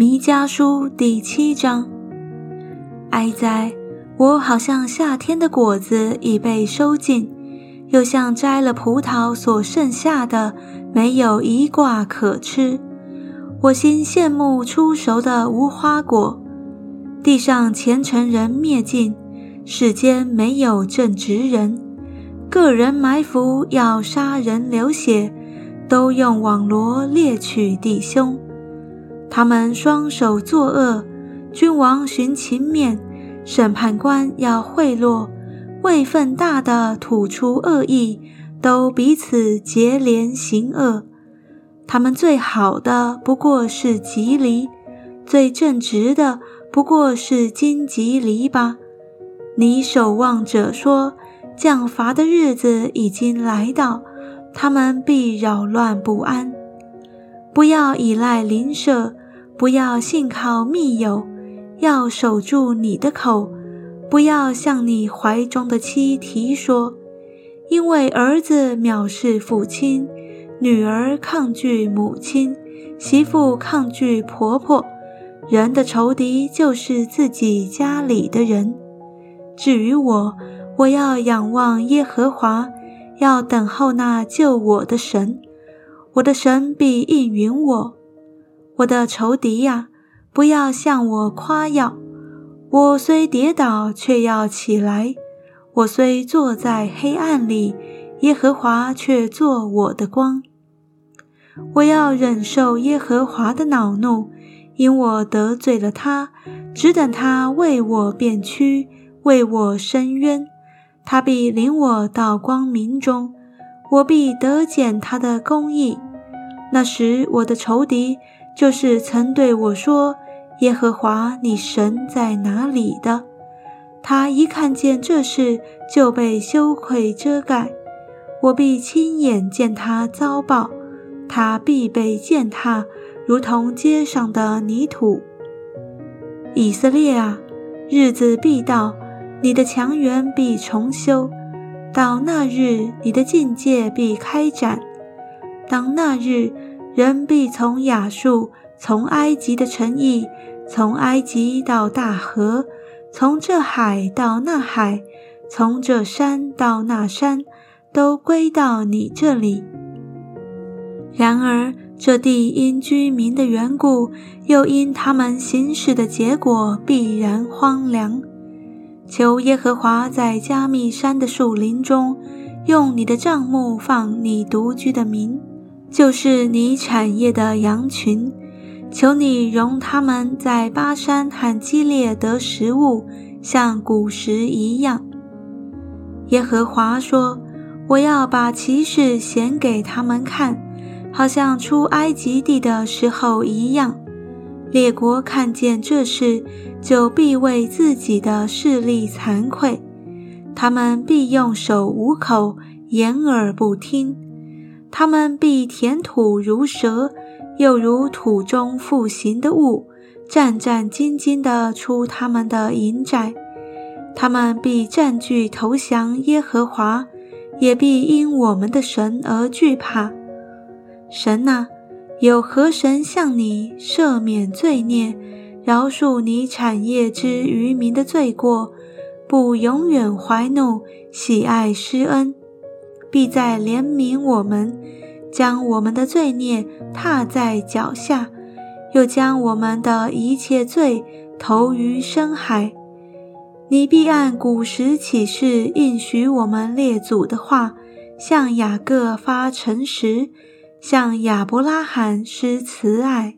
弥迦书第七章。哀哉！我好像夏天的果子已被收尽，又像摘了葡萄所剩下的，没有一挂可吃。我心羡慕出熟的无花果。地上虔诚人灭尽，世间没有正直人。个人埋伏要杀人流血，都用网罗猎取弟兄。他们双手作恶，君王寻情面，审判官要贿赂，位分大的吐出恶意，都彼此结连行恶。他们最好的不过是吉利，最正直的不过是荆棘篱笆。你守望者说，降罚的日子已经来到，他们必扰乱不安。不要依赖邻舍，不要信靠密友，要守住你的口，不要向你怀中的妻提说，因为儿子藐视父亲。女儿抗拒母亲，媳妇抗拒婆婆，人的仇敌就是自己家里的人。至于我，我要仰望耶和华，要等候那救我的神。我的神必应允我。我的仇敌呀，不要向我夸耀。我虽跌倒，却要起来；我虽坐在黑暗里，耶和华却做我的光。我要忍受耶和华的恼怒，因我得罪了他，只等他为我辩屈，为我伸冤。他必领我到光明中，我必得见他的公义。那时，我的仇敌就是曾对我说：“耶和华你神在哪里的？”他一看见这事，就被羞愧遮盖。我必亲眼见他遭报。他必被践踏，如同街上的泥土。以色列啊，日子必到，你的墙垣必重修。到那日，你的境界必开展。当那日，人必从亚述，从埃及的城邑，从埃及到大河，从这海到那海，从这山到那山，都归到你这里。然而，这地因居民的缘故，又因他们行事的结果，必然荒凉。求耶和华在加密山的树林中，用你的帐幕放你独居的民，就是你产业的羊群。求你容他们在巴山和基列得食物，像古时一样。耶和华说：“我要把骑士显给他们看。”好像出埃及地的时候一样，列国看见这事，就必为自己的势力惭愧；他们必用手捂口，掩耳不听；他们必填土如蛇，又如土中复行的物，战战兢兢地出他们的营寨；他们必占据投降耶和华，也必因我们的神而惧怕。神呐，有何神向你赦免罪孽，饶恕你产业之渔民的罪过，不永远怀怒，喜爱施恩，必在怜悯我们，将我们的罪孽踏在脚下，又将我们的一切罪投于深海。你必按古时启示应许我们列祖的话，向雅各发诚实。向亚伯拉罕施慈爱。